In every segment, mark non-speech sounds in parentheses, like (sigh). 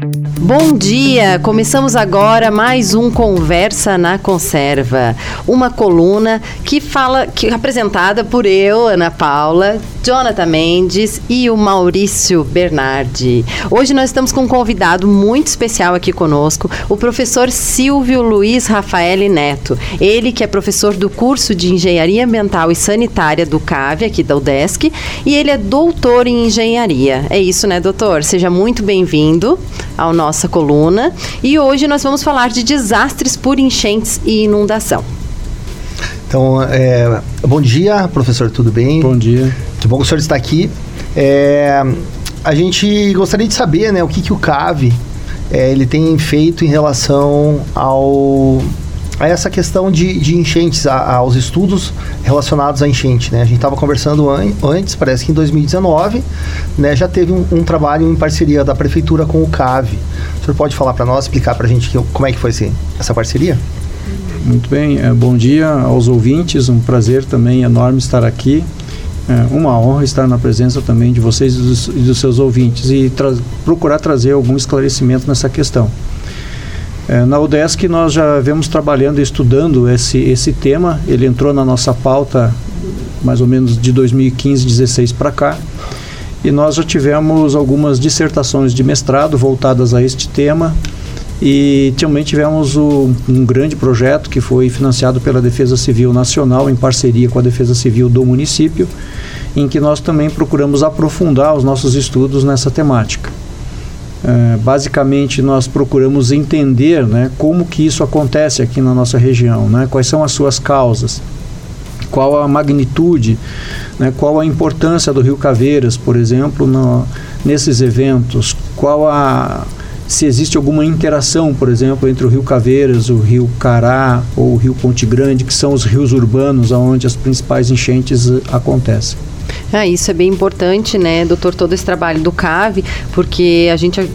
Thank you. Bom dia! Começamos agora mais um Conversa na Conserva, uma coluna que fala, que é apresentada por eu, Ana Paula, Jonathan Mendes e o Maurício Bernardi. Hoje nós estamos com um convidado muito especial aqui conosco, o professor Silvio Luiz Rafael Neto. Ele que é professor do curso de Engenharia Ambiental e Sanitária do CAV, aqui da UDESC, e ele é doutor em engenharia. É isso, né, doutor? Seja muito bem-vindo ao nossa coluna. E hoje nós vamos falar de desastres por enchentes e inundação. Então, é, bom dia, professor, tudo bem? Bom dia. Que bom que o senhor está aqui. É, a gente gostaria de saber né, o que, que o CAV é, ele tem feito em relação ao, a essa questão de, de enchentes, a, aos estudos relacionados à enchente. Né? A gente estava conversando an, antes, parece que em 2019, né, já teve um, um, trabalho em parceria da prefeitura com o CAV. O senhor pode falar para nós, explicar para a gente que, como é que foi esse, essa parceria? Muito bem, é, bom dia aos ouvintes, um prazer também enorme estar aqui. É uma honra estar na presença também de vocês e dos, dos seus ouvintes e tra procurar trazer algum esclarecimento nessa questão. É, na UDESC nós já vemos trabalhando e estudando esse, esse tema, ele entrou na nossa pauta mais ou menos de 2015, 16 para cá, e nós já tivemos algumas dissertações de mestrado voltadas a este tema, e também tivemos o, um grande projeto que foi financiado pela Defesa Civil Nacional em parceria com a Defesa Civil do município, em que nós também procuramos aprofundar os nossos estudos nessa temática. É, basicamente, nós procuramos entender né, como que isso acontece aqui na nossa região, né, quais são as suas causas, qual a magnitude, né, qual a importância do Rio Caveiras, por exemplo, no, nesses eventos, qual a se existe alguma interação, por exemplo, entre o Rio Caveiras, o Rio Cará ou o Rio Ponte Grande, que são os rios urbanos onde as principais enchentes eh, acontecem. Ah, isso é bem importante, né, doutor, todo esse trabalho do CAV, porque a gente,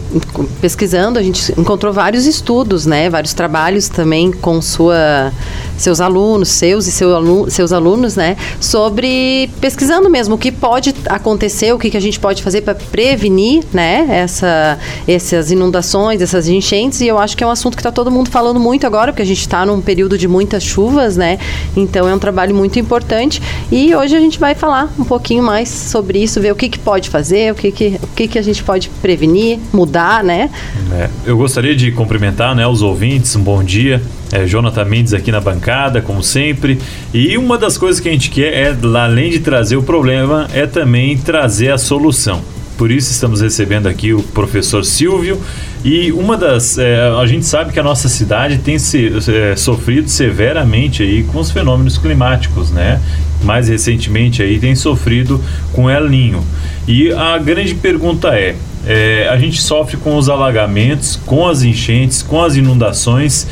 pesquisando, a gente encontrou vários estudos, né, vários trabalhos também com sua, seus alunos, seus e seu alu, seus alunos, né, sobre pesquisando mesmo o que pode acontecer, o que, que a gente pode fazer para prevenir, né, essa, essas inundações, essas enchentes, e eu acho que é um assunto que está todo mundo falando muito agora, porque a gente está num período de muitas chuvas, né, então é um trabalho muito importante, e hoje a gente vai falar um pouquinho mais sobre isso, ver o que, que pode fazer, o que, que, o que, que a gente pode prevenir, mudar, né? É, eu gostaria de cumprimentar né, os ouvintes, um bom dia. É, Jonathan Mendes aqui na bancada, como sempre. E uma das coisas que a gente quer é, além de trazer o problema, é também trazer a solução. Por isso estamos recebendo aqui o professor Silvio. E uma das. É, a gente sabe que a nossa cidade tem se, é, sofrido severamente aí com os fenômenos climáticos, né? mais recentemente aí tem sofrido com El Ninho. E a grande pergunta é, é, a gente sofre com os alagamentos, com as enchentes, com as inundações.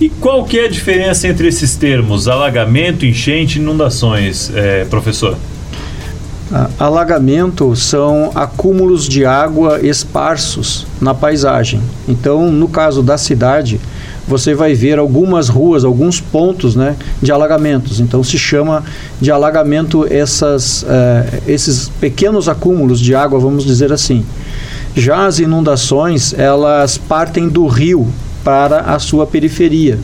E qual que é a diferença entre esses termos, alagamento, enchente inundações, é, professor? Alagamento são acúmulos de água esparsos na paisagem. Então, no caso da cidade, você vai ver algumas ruas, alguns pontos né, de alagamentos. Então se chama de alagamento essas, uh, esses pequenos acúmulos de água, vamos dizer assim. Já as inundações, elas partem do rio para a sua periferia.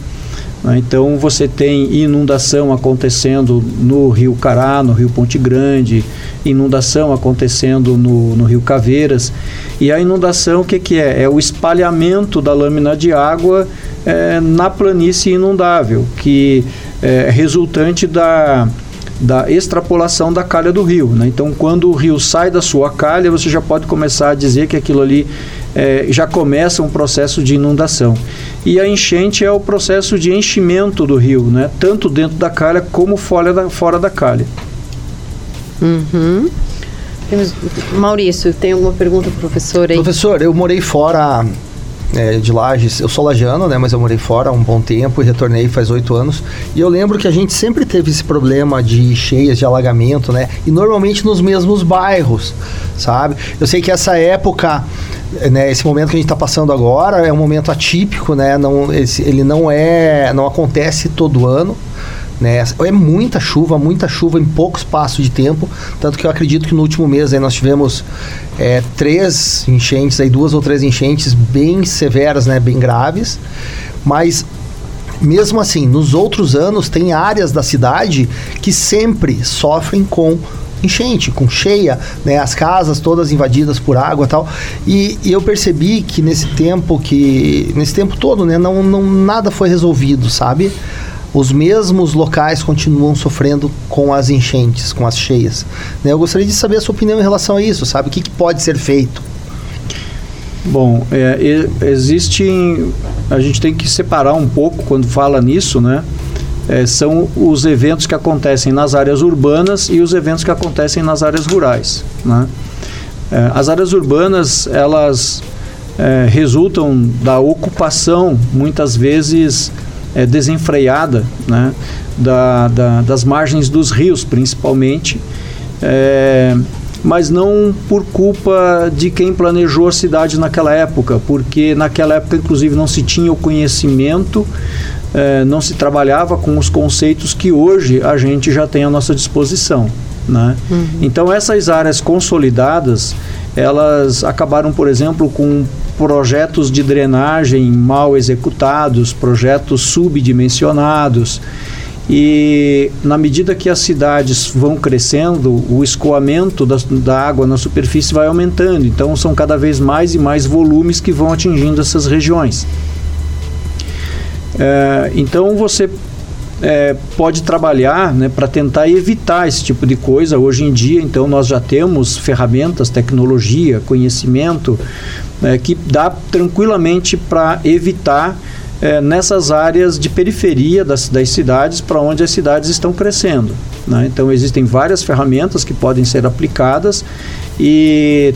Né? Então você tem inundação acontecendo no Rio Cará, no Rio Ponte Grande, inundação acontecendo no, no Rio Caveiras. E a inundação, o que, que é? É o espalhamento da lâmina de água é, na planície inundável, que é resultante da, da extrapolação da calha do rio. Né? Então, quando o rio sai da sua calha, você já pode começar a dizer que aquilo ali é, já começa um processo de inundação. E a enchente é o processo de enchimento do rio, né? tanto dentro da calha como fora da, fora da calha. Uhum. Maurício, tem alguma pergunta para o professor aí? Professor, eu morei fora é, de Lages. Eu sou lajano, né? Mas eu morei fora há um bom tempo e retornei faz oito anos. E eu lembro que a gente sempre teve esse problema de cheias, de alagamento, né? E normalmente nos mesmos bairros, sabe? Eu sei que essa época, né? Esse momento que a gente está passando agora é um momento atípico, né? Não, esse, ele não é, não acontece todo ano. Né? É muita chuva, muita chuva em pouco espaço de tempo, tanto que eu acredito que no último mês aí nós tivemos é, três enchentes, aí, duas ou três enchentes bem severas, né, bem graves, mas mesmo assim, nos outros anos tem áreas da cidade que sempre sofrem com enchente, com cheia, né, as casas todas invadidas por água tal. E, e eu percebi que nesse tempo que nesse tempo todo, né, não, não nada foi resolvido, sabe? Os mesmos locais continuam sofrendo com as enchentes, com as cheias. Né? Eu gostaria de saber a sua opinião em relação a isso, sabe? O que, que pode ser feito? Bom, é, existe. A gente tem que separar um pouco quando fala nisso, né? é, são os eventos que acontecem nas áreas urbanas e os eventos que acontecem nas áreas rurais. Né? É, as áreas urbanas, elas é, resultam da ocupação, muitas vezes é, desenfreada, né? da, da, das margens dos rios, principalmente, é, mas não por culpa de quem planejou a cidade naquela época, porque naquela época, inclusive, não se tinha o conhecimento é, não se trabalhava com os conceitos que hoje a gente já tem à nossa disposição. Né? Uhum. Então essas áreas consolidadas, elas acabaram, por exemplo, com projetos de drenagem mal executados, projetos subdimensionados. E na medida que as cidades vão crescendo, o escoamento da, da, água na superfície vai aumentando. Então são cada vez mais e mais volumes que vão atingindo essas regiões. É, então você é, pode trabalhar né, para tentar evitar esse tipo de coisa. Hoje em dia, então, nós já temos ferramentas, tecnologia, conhecimento é, que dá tranquilamente para evitar é, nessas áreas de periferia das, das cidades para onde as cidades estão crescendo. Né? Então, existem várias ferramentas que podem ser aplicadas e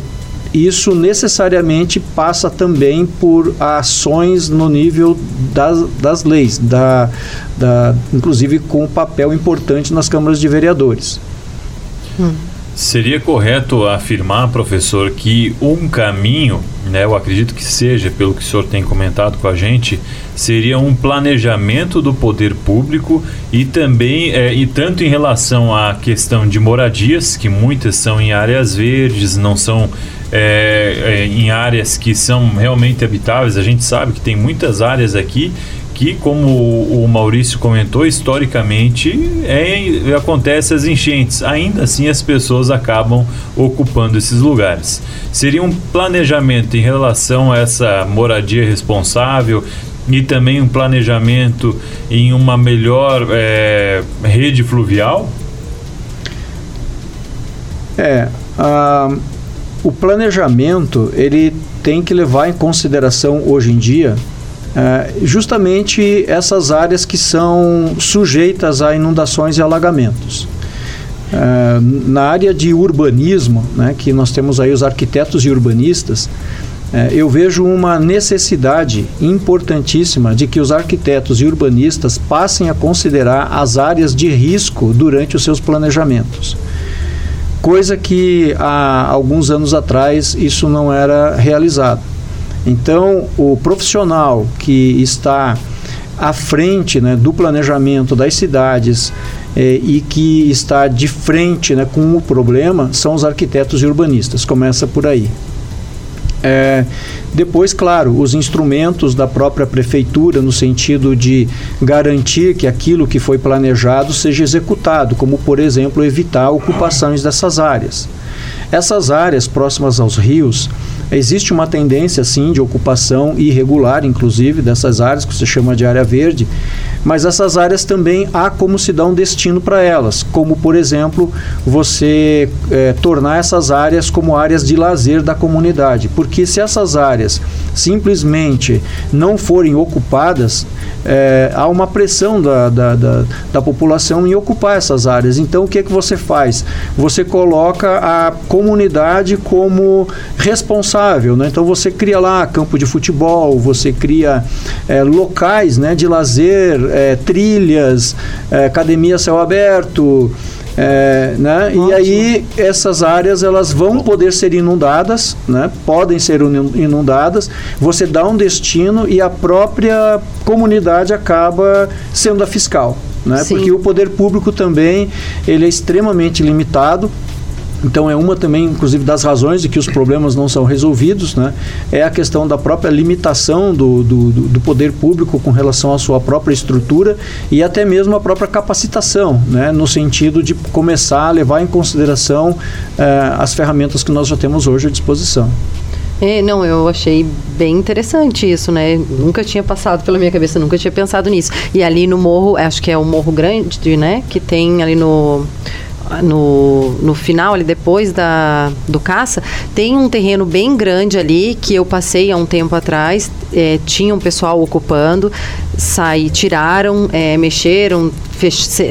isso necessariamente passa também por ações no nível das, das leis, da, da, inclusive com um papel importante nas câmaras de vereadores. Hum. Seria correto afirmar, professor, que um caminho, né, eu acredito que seja, pelo que o senhor tem comentado com a gente, seria um planejamento do poder público e também, é, e tanto em relação à questão de moradias, que muitas são em áreas verdes, não são é, é, em áreas que são realmente habitáveis. A gente sabe que tem muitas áreas aqui que, como o Maurício comentou, historicamente é, acontece as enchentes. Ainda assim, as pessoas acabam ocupando esses lugares. Seria um planejamento em relação a essa moradia responsável e também um planejamento em uma melhor é, rede fluvial? É, uh, o planejamento ele tem que levar em consideração hoje em dia é, justamente essas áreas que são sujeitas a inundações e alagamentos. É, na área de urbanismo, né, que nós temos aí os arquitetos e urbanistas, é, eu vejo uma necessidade importantíssima de que os arquitetos e urbanistas passem a considerar as áreas de risco durante os seus planejamentos coisa que há alguns anos atrás isso não era realizado. Então, o profissional que está à frente né, do planejamento das cidades eh, e que está de frente né, com o problema são os arquitetos e urbanistas. Começa por aí. É, depois, claro, os instrumentos da própria prefeitura no sentido de garantir que aquilo que foi planejado seja executado, como, por exemplo, evitar ocupações dessas áreas. Essas áreas próximas aos rios, existe uma tendência, sim, de ocupação irregular, inclusive, dessas áreas, que se chama de área verde, mas essas áreas também há como se dar um destino para elas, como, por exemplo, você é, tornar essas áreas como áreas de lazer da comunidade, porque se essas áreas simplesmente não forem ocupadas, é, há uma pressão da, da, da, da, população em ocupar essas áreas. Então, o que, é que você faz? Você coloca a comunidade como responsável. Né? Então, você cria lá campo de futebol, você cria é, locais né, de lazer, é, trilhas, é, academia céu aberto. É, né? E aí essas áreas elas vão poder ser inundadas, né? podem ser inundadas. Você dá um destino e a própria comunidade acaba sendo a fiscal. né? Porque o poder público também ele é extremamente limitado então é uma também, inclusive, das razões de que os problemas não são resolvidos, né? É a questão da própria limitação do, do, do, poder público com relação à sua própria estrutura e até mesmo a própria capacitação, né? No sentido de começar a levar em consideração eh, as ferramentas que nós já temos hoje à disposição. É, não, eu achei bem interessante isso, né? Nunca tinha passado pela minha cabeça, nunca tinha pensado nisso. E ali no morro, acho que é o Morro Grande, né? Que tem ali no no, no final, ali depois da, do caça, tem um terreno bem grande ali que eu passei há um tempo atrás. É, tinha um pessoal ocupando, saí, tiraram, é, mexeram,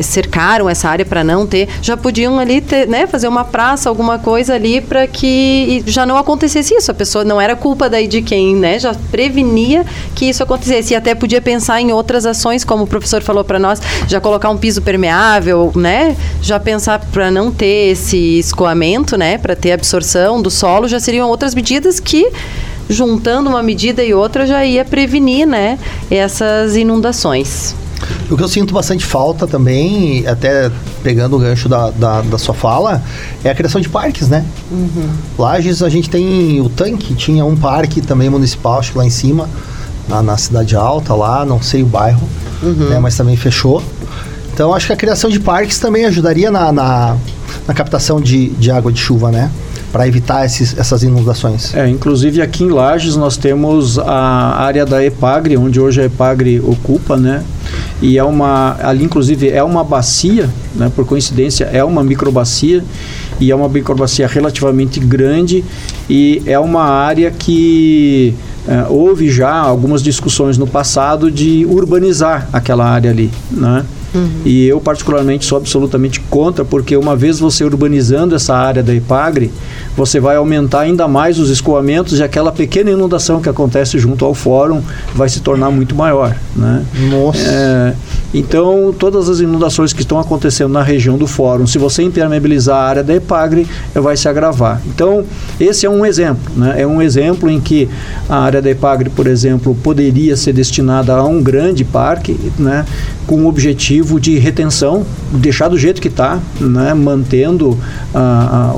cercaram essa área para não ter. Já podiam ali ter, né, fazer uma praça, alguma coisa ali para que já não acontecesse isso. A pessoa não era culpa daí de quem, né, já prevenia que isso acontecesse. E até podia pensar em outras ações, como o professor falou para nós, já colocar um piso permeável, né, já pensar para não ter esse escoamento, né, para ter absorção do solo, já seriam outras medidas que juntando uma medida e outra já ia prevenir, né, essas inundações. O que eu sinto bastante falta também, até pegando o gancho da, da, da sua fala, é a criação de parques, né? Uhum. Lages a gente tem o tanque, tinha um parque também municipal, acho que lá em cima, na, na cidade alta lá, não sei o bairro, uhum. né, mas também fechou. Então acho que a criação de parques também ajudaria na, na, na captação de, de água de chuva, né? para evitar esses, essas inundações. É, inclusive aqui em Lages nós temos a área da Epagre, onde hoje a Epagre ocupa, né? E é uma, ali inclusive é uma bacia, né? Por coincidência é uma microbacia e é uma microbacia relativamente grande e é uma área que é, houve já algumas discussões no passado de urbanizar aquela área ali, né? Uhum. E eu, particularmente, sou absolutamente contra, porque uma vez você urbanizando essa área da Ipagre, você vai aumentar ainda mais os escoamentos e aquela pequena inundação que acontece junto ao fórum vai se tornar muito maior. Né? Nossa. É, então, todas as inundações que estão acontecendo na região do fórum, se você impermeabilizar a área da Epagre, vai se agravar. Então, esse é um exemplo. Né? É um exemplo em que a área da Epagre, por exemplo, poderia ser destinada a um grande parque, né? com o objetivo de retenção, deixar do jeito que está, né? mantendo a,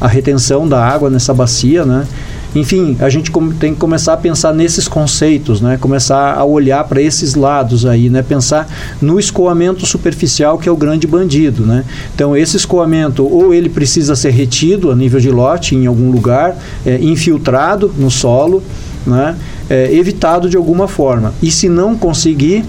a, a retenção da água nessa bacia, né? Enfim, a gente tem que começar a pensar nesses conceitos, né? Começar a olhar para esses lados aí, né? Pensar no escoamento superficial que é o grande bandido, né? Então, esse escoamento ou ele precisa ser retido a nível de lote em algum lugar, é, infiltrado no solo, né? É, evitado de alguma forma. E se não conseguir,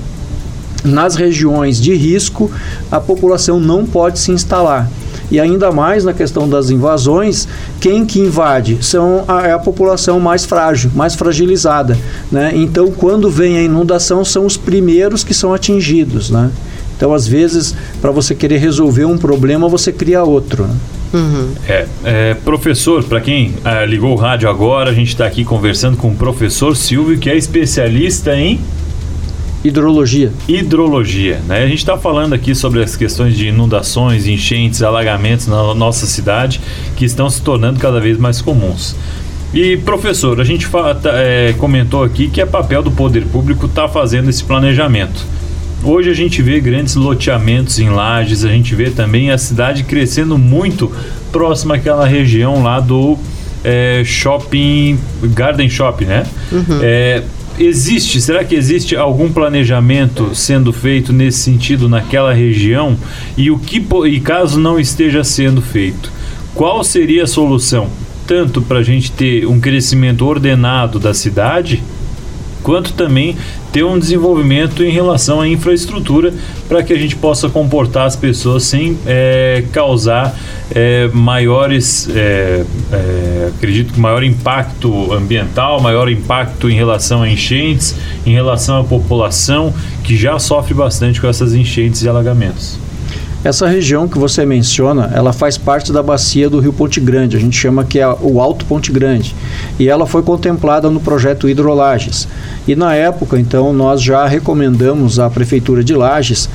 nas regiões de risco, a população não pode se instalar. E ainda mais na questão das invasões, quem que invade são a, é a população mais frágil, mais fragilizada. Né? Então, quando vem a inundação, são os primeiros que são atingidos. Né? Então, às vezes, para você querer resolver um problema, você cria outro. Né? Uhum. É, é, professor, para quem é, ligou o rádio agora, a gente está aqui conversando com o professor Silvio, que é especialista em Hidrologia. Hidrologia, né? A gente está falando aqui sobre as questões de inundações, enchentes, alagamentos na nossa cidade que estão se tornando cada vez mais comuns. E professor, a gente fala, tá, é, comentou aqui que é papel do poder público estar tá fazendo esse planejamento. Hoje a gente vê grandes loteamentos em lajes, a gente vê também a cidade crescendo muito próxima àquela região lá do é, shopping, Garden Shop, né? Uhum. É, existe, será que existe algum planejamento sendo feito nesse sentido naquela região? E o que e caso não esteja sendo feito, qual seria a solução? Tanto para a gente ter um crescimento ordenado da cidade, quanto também ter um desenvolvimento em relação à infraestrutura para que a gente possa comportar as pessoas sem é, causar é, maiores, é, é, acredito que maior impacto ambiental, maior impacto em relação a enchentes, em relação à população que já sofre bastante com essas enchentes e alagamentos. Essa região que você menciona, ela faz parte da bacia do Rio Ponte Grande, a gente chama que é o Alto Ponte Grande, e ela foi contemplada no projeto Hidrolages. E na época, então, nós já recomendamos à prefeitura de Lages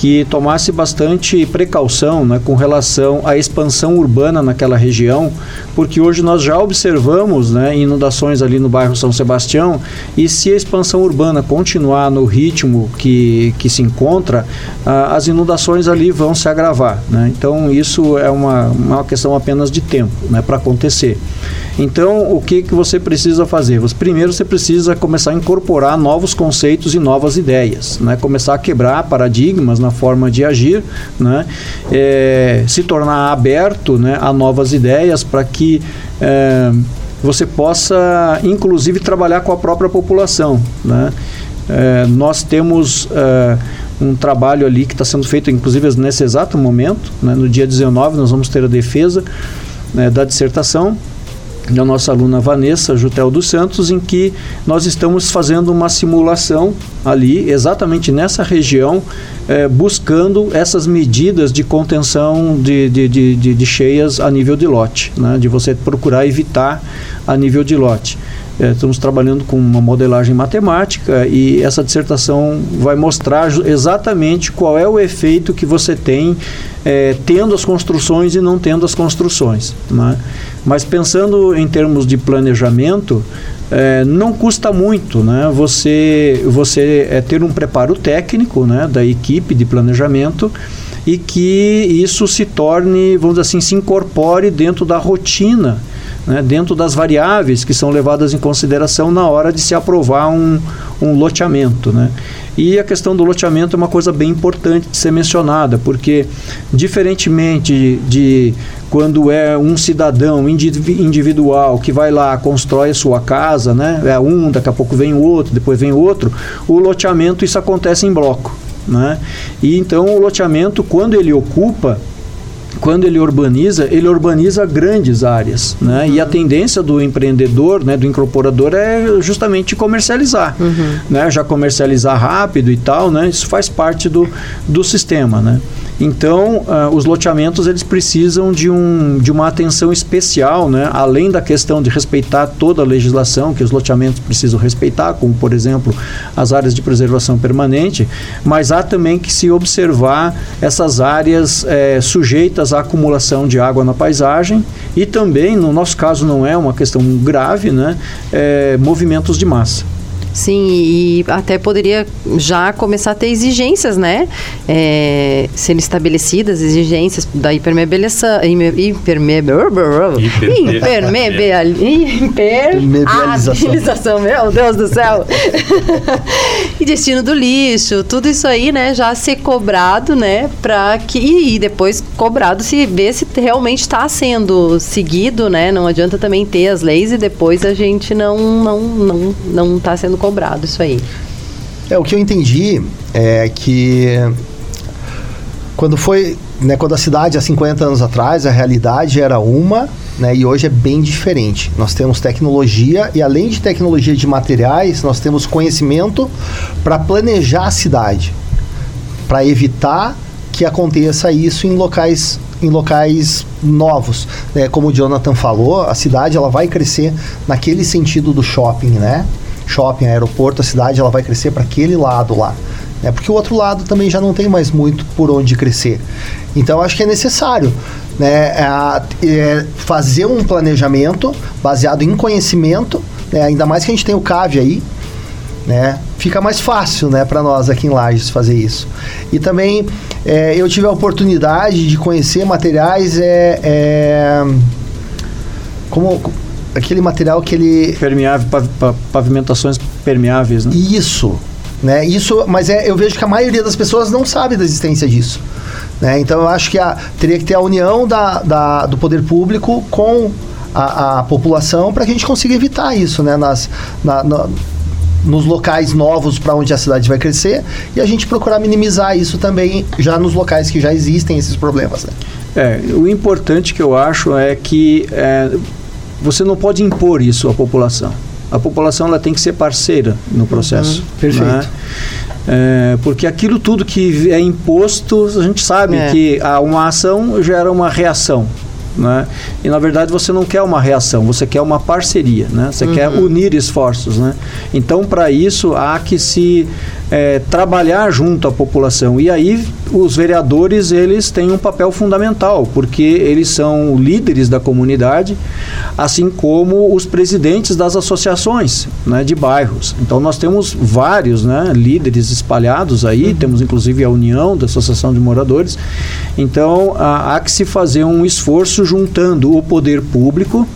que tomasse bastante precaução né, com relação à expansão urbana naquela região, porque hoje nós já observamos né, inundações ali no bairro São Sebastião e se a expansão urbana continuar no ritmo que, que se encontra, ah, as inundações ali vão se agravar. Né? Então isso é uma, uma questão apenas de tempo né, para acontecer. Então, o que, que você precisa fazer? Você, primeiro, você precisa começar a incorporar novos conceitos e novas ideias, né? começar a quebrar paradigmas na forma de agir, né? É, se tornar aberto né, a novas ideias para que é, você possa, inclusive, trabalhar com a própria população. Né? É, nós temos é, um trabalho ali que está sendo feito, inclusive nesse exato momento, né? no dia 19 nós vamos ter a defesa né, da dissertação da nossa aluna Vanessa Jutel dos Santos, em que nós estamos fazendo uma simulação ali, exatamente nessa região, eh, buscando essas medidas de contenção de, de, de, de, cheias a nível de lote, né? de você procurar evitar a nível de lote. É, estamos trabalhando com uma modelagem matemática e essa dissertação vai mostrar exatamente qual é o efeito que você tem é, tendo as construções e não tendo as construções. Né? Mas pensando em termos de planejamento, é, não custa muito né? você, você é, ter um preparo técnico né, da equipe de planejamento e que isso se torne, vamos dizer assim, se incorpore dentro da rotina né, dentro das variáveis que são levadas em consideração na hora de se aprovar um, um loteamento. Né. E a questão do loteamento é uma coisa bem importante de ser mencionada, porque, diferentemente de quando é um cidadão individual que vai lá, constrói a sua casa, né? É um, daqui a pouco vem o outro, depois vem o outro. O loteamento, isso acontece em bloco. Né? E então o loteamento, quando ele ocupa, quando ele urbaniza, ele urbaniza grandes áreas, né? Uhum. E a tendência do empreendedor, né, do incorporador é justamente comercializar, uhum. né? Já comercializar rápido e tal, né? Isso faz parte do, do sistema, né? Então, uh, os loteamentos eles precisam de, um, de uma atenção especial, né? além da questão de respeitar toda a legislação que os loteamentos precisam respeitar, como, por exemplo, as áreas de preservação permanente, mas há também que se observar essas áreas é, sujeitas à acumulação de água na paisagem e também, no nosso caso, não é uma questão grave, né? É, movimentos de massa. Sim, e até poderia já começar a ter exigências, né? É, sendo estabelecidas exigências da hipermeabilização. Hipermeabilização. Meu Deus do céu. e destino do lixo, tudo isso aí, né? Já ser cobrado, né? Para que. E depois cobrado se ver se realmente está sendo seguido, né? Não adianta também ter as leis e depois a gente não não não não está sendo cobrado isso aí. É, o que eu entendi é que quando foi, né, quando a cidade há 50 anos atrás, a realidade era uma, né, e hoje é bem diferente. Nós temos tecnologia e além de tecnologia de materiais, nós temos conhecimento para planejar a cidade, para evitar que aconteça isso em locais em locais novos. Né? Como o Jonathan falou, a cidade ela vai crescer naquele sentido do shopping, né? Shopping, aeroporto, a cidade ela vai crescer para aquele lado lá. Né? Porque o outro lado também já não tem mais muito por onde crescer. Então acho que é necessário né, é, é fazer um planejamento baseado em conhecimento, né, ainda mais que a gente tem o CAV aí, né, fica mais fácil né, para nós aqui em Lages fazer isso. E também é, eu tive a oportunidade de conhecer materiais é, é como aquele material que ele. Permeável, pavimentações permeáveis, né? Isso. Né? Isso, mas é, eu vejo que a maioria das pessoas não sabe da existência disso. Né? Então eu acho que a, teria que ter a união da, da do poder público com a, a população para que a gente consiga evitar isso né? Nas, na, na, nos locais novos para onde a cidade vai crescer e a gente procurar minimizar isso também já nos locais que já existem esses problemas. Né? É, o importante que eu acho é que é, você não pode impor isso à população. A população ela tem que ser parceira no processo. Uhum, perfeito. Né? É, porque aquilo tudo que é imposto, a gente sabe é. que a, uma ação gera uma reação. Né? E na verdade você não quer uma reação, você quer uma parceria, né? Você uhum. quer unir esforços, né? Então para isso há que se é, trabalhar junto à população. E aí os vereadores eles têm um papel fundamental, porque eles são líderes da comunidade, assim como os presidentes das associações né, de bairros. Então nós temos vários né, líderes espalhados aí, uhum. temos inclusive a União da Associação de Moradores. Então há, há que se fazer um esforço juntando o poder público,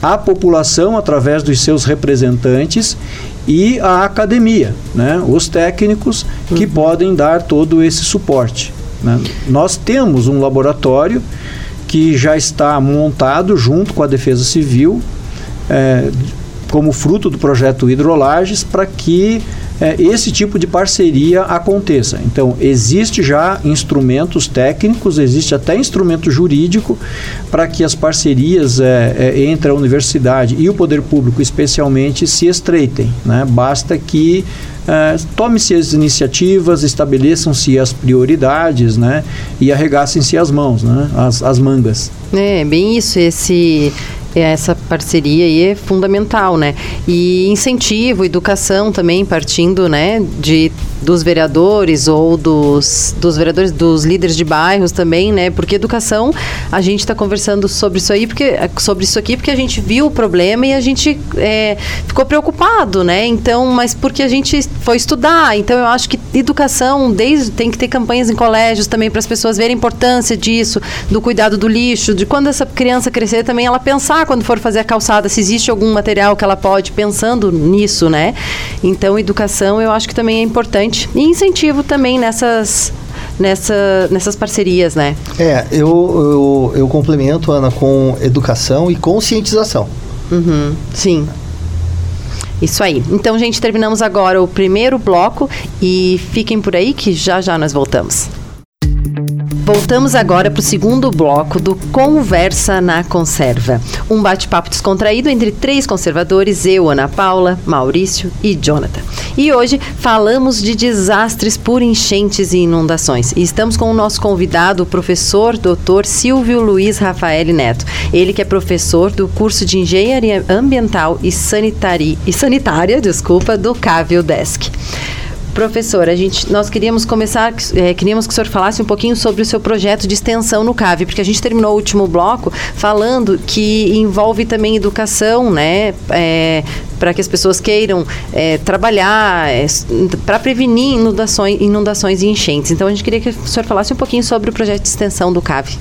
a população através dos seus representantes e a academia, né? os técnicos que uhum. podem dar todo esse suporte. Né? Nós temos um laboratório que já está montado junto com a Defesa Civil, é, como fruto do projeto Hidrolages, para que é, esse tipo de parceria aconteça. Então, existe já instrumentos técnicos, existe até instrumento jurídico para que as parcerias é, é, entre a universidade e o poder público, especialmente, se estreitem. Né? Basta que é, tome-se as iniciativas, estabeleçam-se as prioridades né? e arregassem-se as mãos, né? as, as mangas. É, bem isso, esse essa parceria aí é fundamental, né? E incentivo, educação também, partindo, né, de dos vereadores ou dos, dos vereadores, dos líderes de bairros também, né? Porque educação, a gente está conversando sobre isso aí, porque sobre isso aqui, porque a gente viu o problema e a gente é, ficou preocupado, né? Então, mas porque a gente foi estudar, então eu acho que educação, desde tem que ter campanhas em colégios também para as pessoas verem a importância disso, do cuidado do lixo, de quando essa criança crescer também ela pensar quando for fazer a calçada se existe algum material que ela pode pensando nisso, né? Então, educação eu acho que também é importante e incentivo também nessas nessa, nessas parcerias, né? É, eu, eu, eu complemento, Ana, com educação e conscientização. Uhum, sim. Isso aí. Então, gente, terminamos agora o primeiro bloco e fiquem por aí que já já nós voltamos. Voltamos agora para o segundo bloco do Conversa na Conserva. Um bate-papo descontraído entre três conservadores, eu, Ana Paula, Maurício e Jonathan. E hoje falamos de desastres por enchentes e inundações. E estamos com o nosso convidado, o professor Dr. Silvio Luiz Rafael Neto. Ele que é professor do curso de Engenharia Ambiental e, Sanitari, e Sanitária desculpa, do Cavio Desk. Professor, a gente, nós queríamos começar, é, queríamos que o senhor falasse um pouquinho sobre o seu projeto de extensão no CAV, porque a gente terminou o último bloco falando que envolve também educação, né, é, para que as pessoas queiram é, trabalhar é, para prevenir inundações, inundações e enchentes. Então a gente queria que o senhor falasse um pouquinho sobre o projeto de extensão do CAV.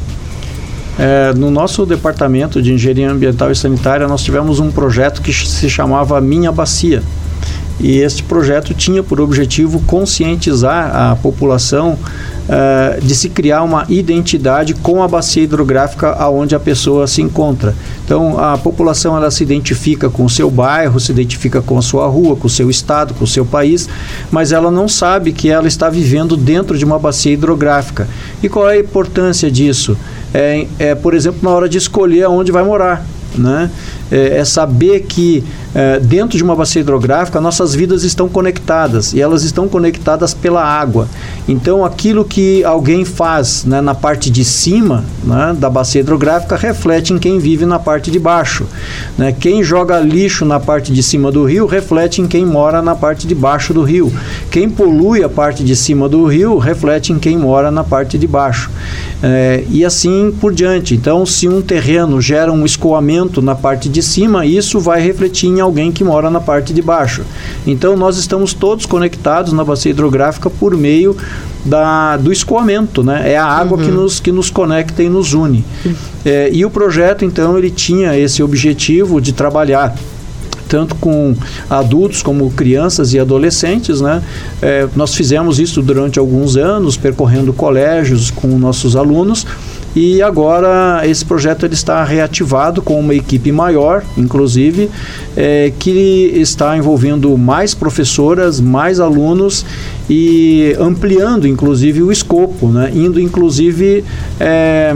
É, no nosso departamento de engenharia ambiental e sanitária, nós tivemos um projeto que se chamava Minha Bacia e este projeto tinha por objetivo conscientizar a população uh, de se criar uma identidade com a bacia hidrográfica aonde a pessoa se encontra. Então, a população ela se identifica com o seu bairro, se identifica com a sua rua, com o seu estado, com o seu país, mas ela não sabe que ela está vivendo dentro de uma bacia hidrográfica. E qual é a importância disso? É, é por exemplo, na hora de escolher aonde vai morar. Né? É, é saber que é, dentro de uma bacia hidrográfica, nossas vidas estão conectadas e elas estão conectadas pela água. Então, aquilo que alguém faz né, na parte de cima né, da bacia hidrográfica reflete em quem vive na parte de baixo. Né? Quem joga lixo na parte de cima do rio reflete em quem mora na parte de baixo do rio. Quem polui a parte de cima do rio reflete em quem mora na parte de baixo. É, e assim por diante. Então, se um terreno gera um escoamento na parte de cima, isso vai refletir em alguém que mora na parte de baixo. Então nós estamos todos conectados na bacia hidrográfica por meio da, do escoamento, né? É a água uhum. que, nos, que nos conecta e nos une. É, e o projeto, então, ele tinha esse objetivo de trabalhar tanto com adultos como crianças e adolescentes, né? É, nós fizemos isso durante alguns anos, percorrendo colégios com nossos alunos e agora esse projeto ele está reativado com uma equipe maior, inclusive, é, que está envolvendo mais professoras, mais alunos e ampliando, inclusive, o escopo, né? indo, inclusive, é,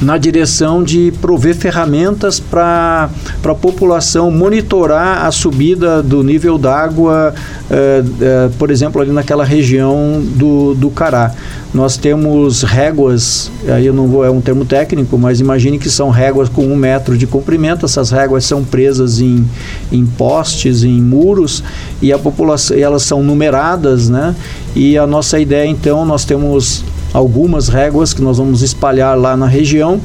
na direção de prover ferramentas para a população monitorar a subida do nível d'água, eh, eh, por exemplo, ali naquela região do, do Cará. Nós temos réguas, aí eu não vou, é um termo técnico, mas imagine que são réguas com um metro de comprimento. Essas réguas são presas em, em postes, em muros, e a população, elas são numeradas, né? E a nossa ideia, então, nós temos algumas réguas que nós vamos espalhar lá na região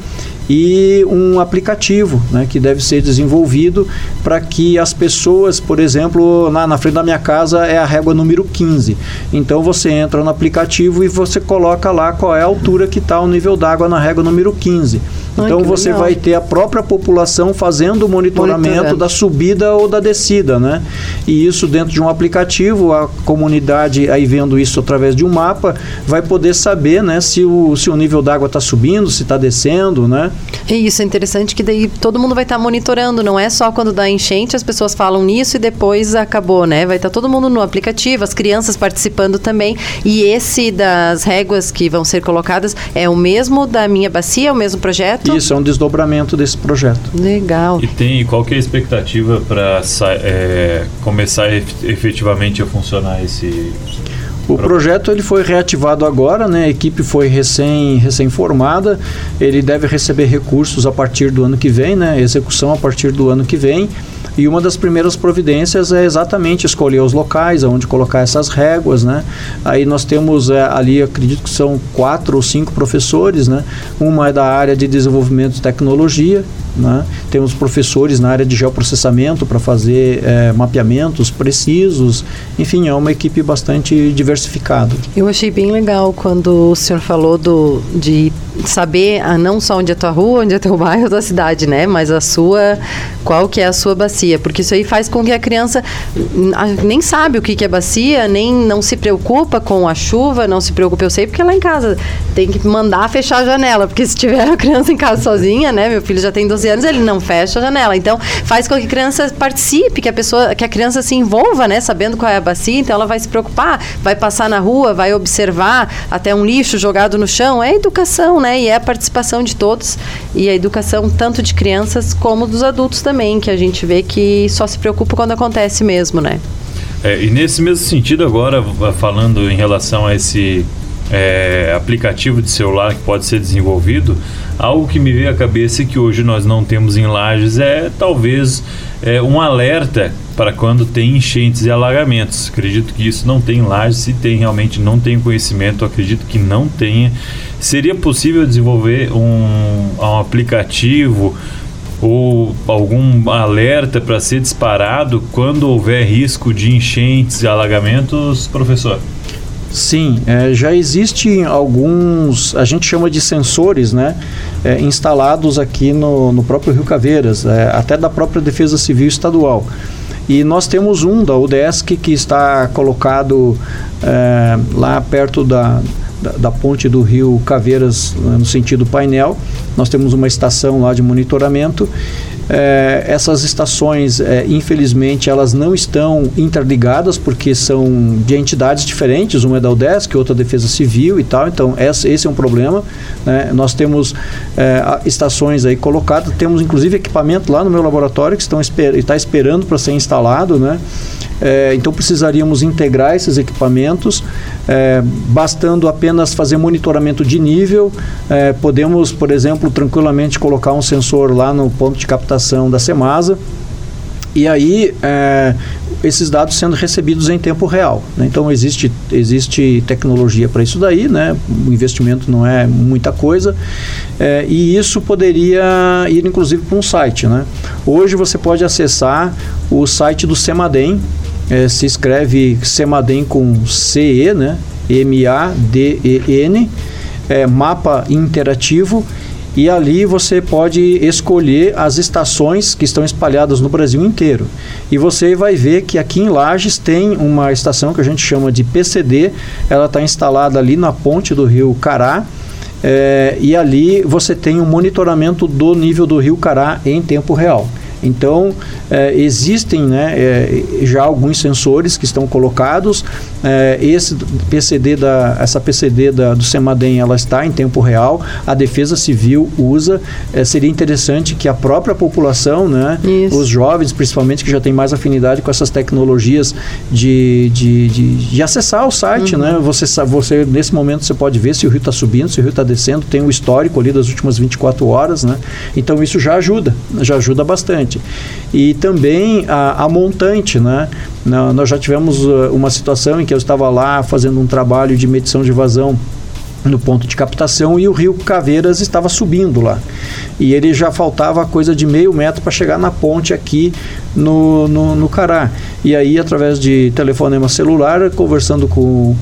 e um aplicativo né, que deve ser desenvolvido para que as pessoas, por exemplo, na, na frente da minha casa é a régua número 15. Então você entra no aplicativo e você coloca lá qual é a altura que está o nível d'água na régua número 15. Então você legal. vai ter a própria população fazendo o monitoramento da subida ou da descida, né? E isso dentro de um aplicativo, a comunidade aí vendo isso através de um mapa, vai poder saber, né, se o, se o nível d'água está subindo, se está descendo, né? E isso é interessante que daí todo mundo vai estar tá monitorando, não é só quando dá enchente as pessoas falam nisso e depois acabou, né? Vai estar tá todo mundo no aplicativo, as crianças participando também. E esse das réguas que vão ser colocadas é o mesmo da minha bacia, é o mesmo projeto? Isso, é um desdobramento desse projeto. Legal. E tem qual que é a expectativa para é, começar efetivamente a funcionar esse o projeto ele foi reativado agora, né? A equipe foi recém, recém formada. Ele deve receber recursos a partir do ano que vem, né? Execução a partir do ano que vem. E uma das primeiras providências é exatamente escolher os locais onde colocar essas réguas, né? Aí nós temos é, ali, acredito que são quatro ou cinco professores, né? Uma é da área de desenvolvimento de tecnologia, né? Temos professores na área de geoprocessamento para fazer é, mapeamentos precisos. Enfim, é uma equipe bastante diversificada. Eu achei bem legal quando o senhor falou do, de saber ah, não só onde é a tua rua, onde é teu (laughs) bairro, tua cidade, né? Mas a sua, qual que é a sua bacia. Porque isso aí faz com que a criança nem sabe o que, que é bacia, nem não se preocupa com a chuva, não se preocupa, eu sei, porque lá em casa tem que mandar fechar a janela. Porque se tiver a criança em casa sozinha, né? Meu filho já tem 12 anos, ele não fecha a janela. Então, faz com que a criança participe, que a pessoa, que a criança se envolva, né? Sabendo qual é a bacia, então ela vai se preocupar, vai passar na rua, vai observar até um lixo jogado no chão. É educação, né? E é a participação de todos e a educação tanto de crianças como dos adultos também, que a gente vê que só se preocupa quando acontece mesmo, né? É, e nesse mesmo sentido agora, falando em relação a esse é, aplicativo de celular que pode ser desenvolvido, algo que me veio à cabeça e que hoje nós não temos em lajes é talvez é, um alerta para quando tem enchentes e alagamentos. Acredito que isso não tem lajes, se tem realmente não tem conhecimento, acredito que não tenha. Seria possível desenvolver um, um aplicativo ou algum alerta para ser disparado quando houver risco de enchentes e alagamentos, professor? Sim, é, já existem alguns, a gente chama de sensores, né, é, instalados aqui no, no próprio Rio Caveiras, é, até da própria Defesa Civil Estadual. E nós temos um da UDESC que está colocado é, lá perto da, da, da, ponte do Rio Caveiras, no sentido painel. Nós temos uma estação lá de monitoramento é, essas estações, é, infelizmente, elas não estão interligadas porque são de entidades diferentes, uma é da UDESC, outra é da Defesa Civil e tal, então esse, é um problema. Né? Nós temos é, estações aí colocadas, temos inclusive equipamento lá no meu laboratório que estão esper está esperando para ser instalado, né? É, então precisaríamos integrar esses equipamentos, é, bastando apenas fazer monitoramento de nível. É, podemos, por exemplo, tranquilamente colocar um sensor lá no ponto de captação da Semasa e aí é, esses dados sendo recebidos em tempo real. Né? Então existe, existe tecnologia para isso daí, né? o investimento não é muita coisa é, e isso poderia ir inclusive para um site. Né? Hoje você pode acessar o site do Semadem, é, se escreve Semadem com CE, né? M-A-D-E-N, é, mapa interativo e ali você pode escolher as estações que estão espalhadas no Brasil inteiro. E você vai ver que aqui em Lages tem uma estação que a gente chama de PCD, ela está instalada ali na ponte do rio Cará. É, e ali você tem um monitoramento do nível do rio Cará em tempo real. Então, é, existem né, é, já alguns sensores que estão colocados. É, esse PCD da, essa PCD da, do Semadem ela está em tempo real. A Defesa Civil usa. É, seria interessante que a própria população, né, os jovens principalmente, que já têm mais afinidade com essas tecnologias de, de, de, de acessar o site. Uhum. Né? Você, você, nesse momento você pode ver se o rio está subindo, se o rio está descendo, tem o um histórico ali das últimas 24 horas. Né? Então isso já ajuda, já ajuda bastante. E também a, a montante, né? nós já tivemos uh, uma situação em que eu estava lá fazendo um trabalho de medição de vazão no ponto de captação e o rio Caveiras estava subindo lá. E ele já faltava coisa de meio metro para chegar na ponte aqui no, no, no Cará. E aí, através de telefonema celular, conversando com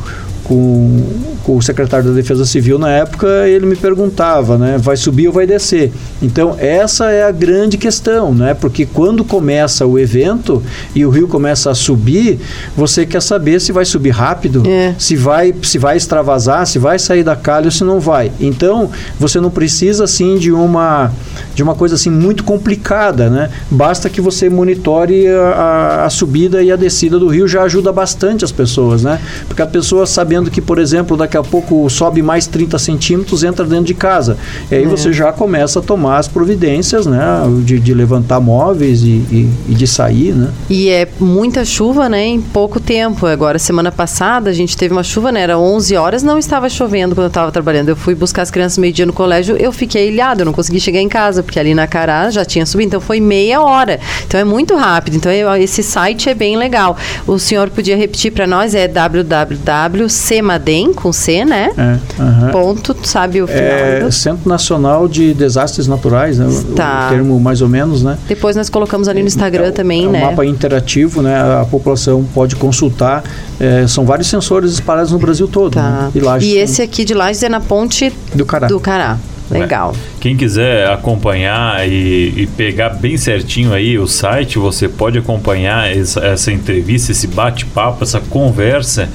com, com, o secretário da Defesa Civil na época, ele me perguntava, né, vai subir ou vai descer? Então, essa é a grande questão, né? Porque quando começa o evento e o rio começa a subir, você quer saber se vai subir rápido, é. se vai se vai extravasar, se vai sair da calha ou se não vai. Então, você não precisa assim de uma de uma coisa assim muito complicada, né? Basta que você monitore a, a, subida e a descida do rio já ajuda bastante as pessoas, né? Porque a pessoa sabe sabendo que, por exemplo, daqui a pouco sobe mais 30 centímetros, entra dentro de casa. E aí é. você já começa a tomar as providências, né? De, de levantar móveis e, e, e, de sair, né? E é muita chuva, né? Em pouco tempo. Agora, semana passada, a gente teve uma chuva, né? Era 11 horas, não estava chovendo quando eu estava trabalhando. Eu fui buscar as crianças meio-dia no colégio, eu fiquei ilhado, eu não consegui chegar em casa, porque ali na Cará já tinha subido, então foi meia hora. Então é muito rápido. Então esse site é bem legal. O senhor podia repetir para nós, é www CEMADEM, com C, né? É, uh -huh. Ponto, sabe o final? É, do... Centro Nacional de Desastres Naturais, né? Tá. O termo mais ou menos, né? Depois nós colocamos ali no Instagram é, também, é um né? mapa interativo, né? A população pode consultar. É, são vários sensores espalhados no Brasil todo. Tá. Né? E, Lages e esse aqui de Lages é na ponte do Cará. Do Cará. Legal. É. Quem quiser acompanhar e, e, pegar bem certinho aí o site, você pode acompanhar essa, essa entrevista, esse bate-papo, essa conversa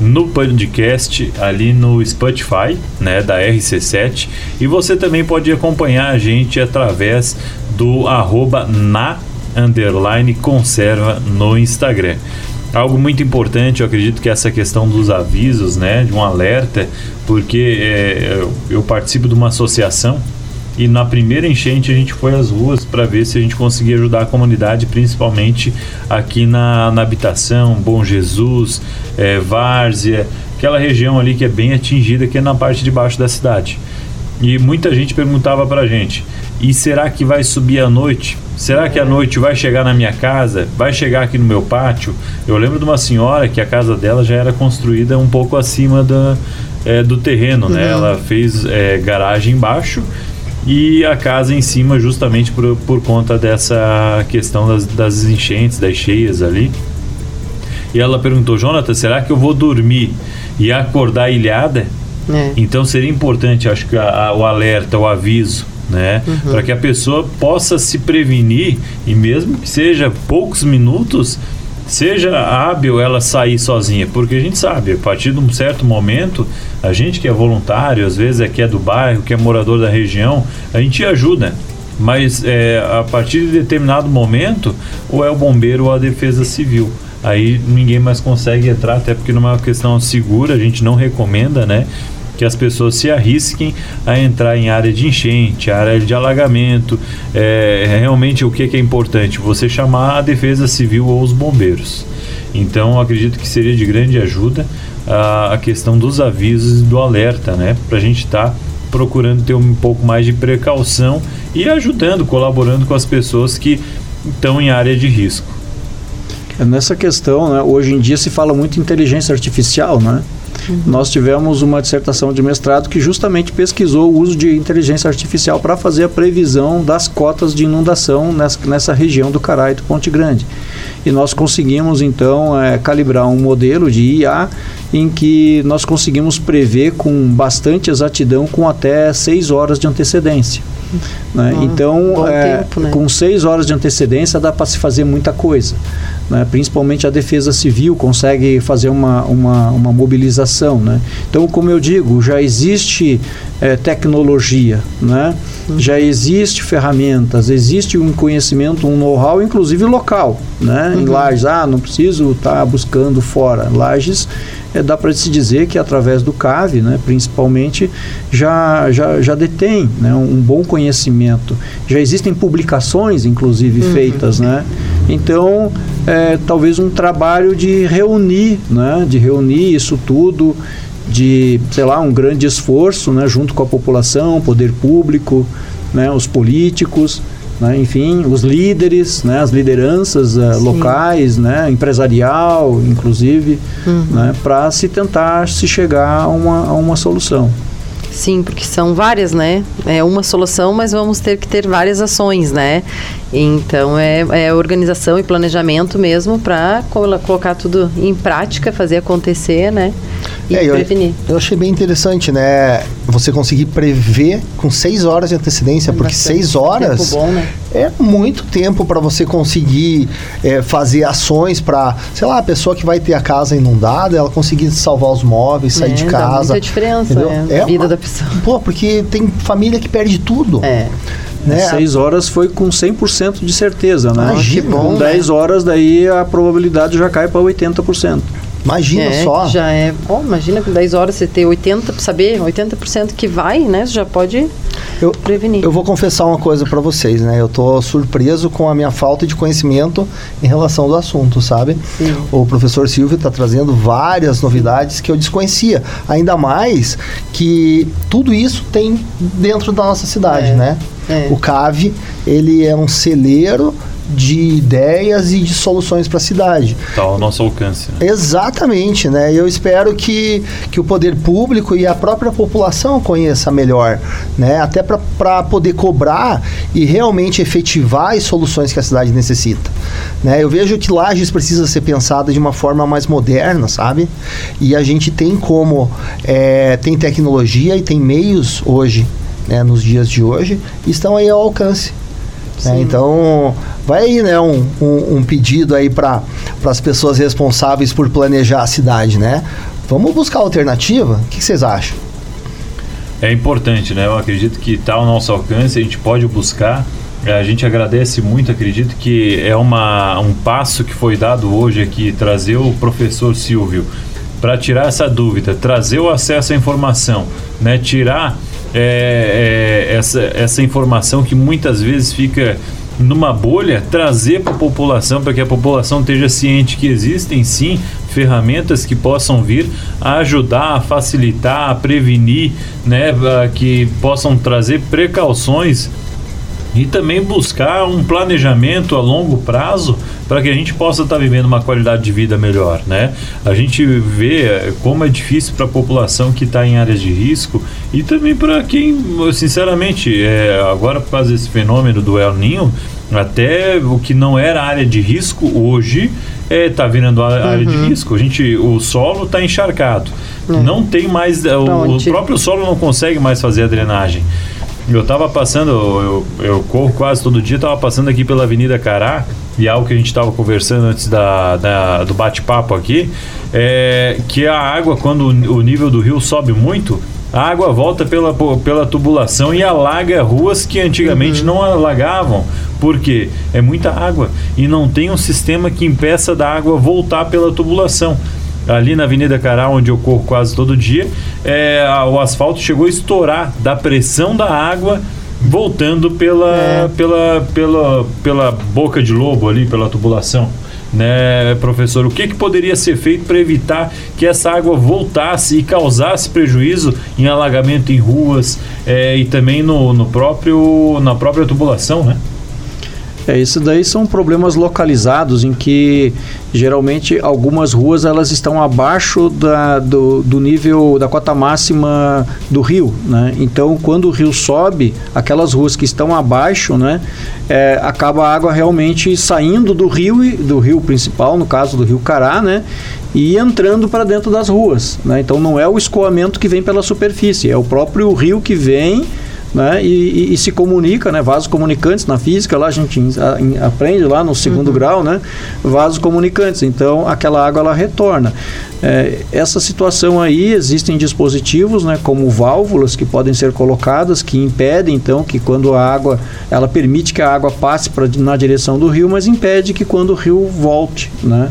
no podcast ali no Spotify, né, da RC7, e você também pode acompanhar a gente através do arroba na underline conserva no Instagram. Algo muito importante, eu acredito que essa questão dos avisos, né, de um alerta, porque é, eu participo de uma associação e na primeira enchente a gente foi às ruas para ver se a gente conseguia ajudar a comunidade, principalmente aqui na, na habitação, Bom Jesus, é, Várzea, aquela região ali que é bem atingida, que é na parte de baixo da cidade. E muita gente perguntava para a gente: e será que vai subir à noite? Será que a noite vai chegar na minha casa? Vai chegar aqui no meu pátio? Eu lembro de uma senhora que a casa dela já era construída um pouco acima da, é, do terreno, né? Uhum. Ela fez é, garagem embaixo e a casa em cima justamente por, por conta dessa questão das, das enchentes, das cheias ali. E ela perguntou, Jonathan, será que eu vou dormir e acordar ilhada? É. Então seria importante, acho que a, a, o alerta, o aviso, né? Uhum. Para que a pessoa possa se prevenir e mesmo que seja poucos minutos, seja hábil ela sair sozinha, porque a gente sabe, a partir de um certo momento, a gente que é voluntário, às vezes é que é do bairro, que é morador da região, a gente ajuda. Mas é, a partir de determinado momento, ou é o bombeiro ou a defesa civil. Aí ninguém mais consegue entrar, até porque numa questão segura, a gente não recomenda, né? Que as pessoas se arrisquem a entrar em área de enchente, área de alagamento. É, é, realmente o que, que é importante? Você chamar a defesa civil ou os bombeiros. Então acredito que seria de grande ajuda a, a questão dos avisos e do alerta, né? Para a gente estar tá procurando ter um pouco mais de precaução e ajudando, colaborando com as pessoas que estão em área de risco. Nessa questão, né, hoje em dia se fala muito em inteligência artificial, né? Nós tivemos uma dissertação de mestrado que justamente pesquisou o uso de inteligência artificial para fazer a previsão das cotas de inundação nessa, nessa região do Cará do Ponte Grande. E nós conseguimos então é, calibrar um modelo de IA em que nós conseguimos prever com bastante exatidão, com até seis horas de antecedência. Né? Ah, então, é, tempo, né? com seis horas de antecedência dá para se fazer muita coisa. Né? Principalmente a defesa civil consegue fazer uma, uma, uma mobilização. Né? Então, como eu digo, já existe é, tecnologia, né? Uhum. já existe ferramentas, existe um conhecimento, um know-how, inclusive local. Né? Uhum. Em Lages, ah, não preciso estar tá buscando fora. Lages é, dá para se dizer que através do CAV, principalmente, já, já, já detém né, um bom conhecimento. Já existem publicações, inclusive, uhum. feitas. Né? Então, é, talvez um trabalho de reunir, né, de reunir isso tudo, de, sei lá, um grande esforço né, junto com a população, poder público, né, os políticos, né, enfim, os líderes, né, as lideranças uh, locais, né, empresarial, inclusive, uhum. né, para se tentar se chegar a uma, a uma solução. Sim, porque são várias, né? É uma solução, mas vamos ter que ter várias ações, né? Então é, é organização e planejamento mesmo para colocar tudo em prática, fazer acontecer, né? E é, prevenir. Eu, eu, achei bem interessante, né? Você conseguir prever com seis horas de antecedência, é porque seis horas bom, né? é muito tempo para você conseguir é, fazer ações para, sei lá, a pessoa que vai ter a casa inundada, ela conseguir salvar os móveis, sair é, de casa. Dá muita diferença, é, a vida uma, da pessoa. (laughs) Pô, porque tem família que perde tudo. É. Né? 6 horas foi com 100% de certeza, né? Imagina, com 10 né? horas daí a probabilidade já cai para 80%. Imagina é, só. Já é. Oh, imagina com 10 horas você ter 80, saber 80% que vai, né? Você já pode eu, prevenir. Eu vou confessar uma coisa para vocês, né? Eu tô surpreso com a minha falta de conhecimento em relação ao assunto, sabe? Sim. O professor Silvio está trazendo várias novidades que eu desconhecia. Ainda mais que tudo isso tem dentro da nossa cidade, é. né? É. O CAVE, ele é um celeiro de ideias e de soluções para a cidade. Está ao nosso alcance. Né? Exatamente, né? Eu espero que, que o poder público e a própria população conheça melhor, né? Até para poder cobrar e realmente efetivar as soluções que a cidade necessita. Né? Eu vejo que Lages precisa ser pensada de uma forma mais moderna, sabe? E a gente tem como, é, tem tecnologia e tem meios hoje, né, nos dias de hoje, estão aí ao alcance. Né? Então, vai aí né, um, um, um pedido aí para as pessoas responsáveis por planejar a cidade, né? Vamos buscar alternativa? O que vocês acham? É importante, né? Eu acredito que está ao nosso alcance, a gente pode buscar. É, a gente agradece muito, acredito que é uma, um passo que foi dado hoje aqui, trazer o professor Silvio para tirar essa dúvida, trazer o acesso à informação, né? tirar é, é, essa, essa informação que muitas vezes fica numa bolha, trazer para a população, para que a população esteja ciente que existem sim ferramentas que possam vir a ajudar, a facilitar, a prevenir, né, que possam trazer precauções e também buscar um planejamento a longo prazo para que a gente possa estar tá vivendo uma qualidade de vida melhor, né? A gente vê eh, como é difícil para a população que está em áreas de risco e também para quem, sinceramente, é, agora por causa desse fenômeno do El Ninho, até o que não era área de risco hoje está é, tá virando área uhum. de risco. A gente, o solo está encharcado. É. Não tem mais, o, o próprio solo não consegue mais fazer a drenagem. Eu estava passando, eu, eu corro quase todo dia, estava passando aqui pela Avenida Cará, e algo que a gente estava conversando antes da, da do bate-papo aqui, é que a água, quando o nível do rio sobe muito, a água volta pela, pela tubulação e alaga ruas que antigamente uhum. não alagavam. Porque é muita água e não tem um sistema que impeça da água voltar pela tubulação ali na Avenida Cará, onde eu corro quase todo dia, é, o asfalto chegou a estourar da pressão da água voltando pela, é. pela, pela, pela boca de lobo ali, pela tubulação. Né, professor, o que, que poderia ser feito para evitar que essa água voltasse e causasse prejuízo em alagamento em ruas é, e também no, no próprio, na própria tubulação, né? É, isso daí são problemas localizados em que geralmente algumas ruas elas estão abaixo da, do, do nível da cota máxima do rio, né? Então quando o rio sobe, aquelas ruas que estão abaixo, né, é, acaba a água realmente saindo do rio do rio principal, no caso do rio Cará, né, e entrando para dentro das ruas, né? Então não é o escoamento que vem pela superfície, é o próprio rio que vem né? E, e, e, se comunica, né? Vasos comunicantes na física, lá a gente a, aprende lá no segundo uhum. grau, né? Vasos comunicantes. Então aquela água ela retorna. É, essa situação aí existem dispositivos, né? Como válvulas que podem ser colocadas que impedem então que quando a água ela permite que a água passe pra, na direção do rio, mas impede que quando o rio volte, né?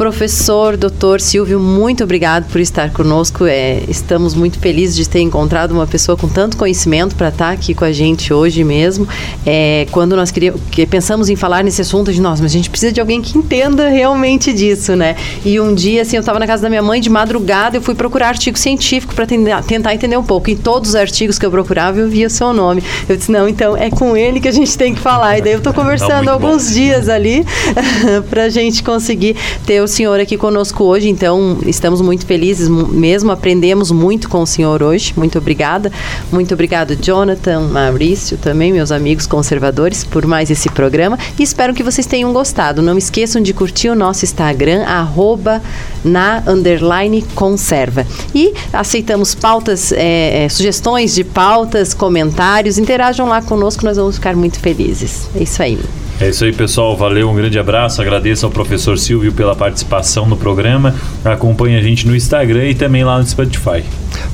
Professor, doutor Silvio, muito obrigado por estar conosco. É, estamos muito felizes de ter encontrado uma pessoa com tanto conhecimento para estar aqui com a gente hoje mesmo. É, quando nós queríamos, que pensamos em falar nesse assunto de nós, mas a gente precisa de alguém que entenda realmente disso, né? E um dia, assim, eu estava na casa da minha mãe de madrugada, eu fui procurar artigo científico para tentar entender um pouco. E todos os artigos que eu procurava, eu via o seu nome. Eu disse, não, então é com ele que a gente tem que falar. E daí eu estou conversando não, alguns bom. dias ali (laughs) para a gente conseguir ter o senhor aqui conosco hoje, então estamos muito felizes mesmo, aprendemos muito com o senhor hoje. Muito obrigada. Muito obrigado, Jonathan, Maurício, também, meus amigos conservadores, por mais esse programa. E espero que vocês tenham gostado. Não esqueçam de curtir o nosso Instagram, arroba na underline conserva. E aceitamos pautas, é, é, sugestões de pautas, comentários. Interajam lá conosco, nós vamos ficar muito felizes. É isso aí. É isso aí, pessoal. Valeu, um grande abraço. Agradeço ao professor Silvio pela participação no programa. Acompanhe a gente no Instagram e também lá no Spotify.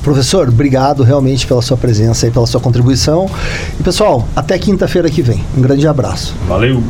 Professor, obrigado realmente pela sua presença e pela sua contribuição. E pessoal, até quinta-feira que vem. Um grande abraço. Valeu.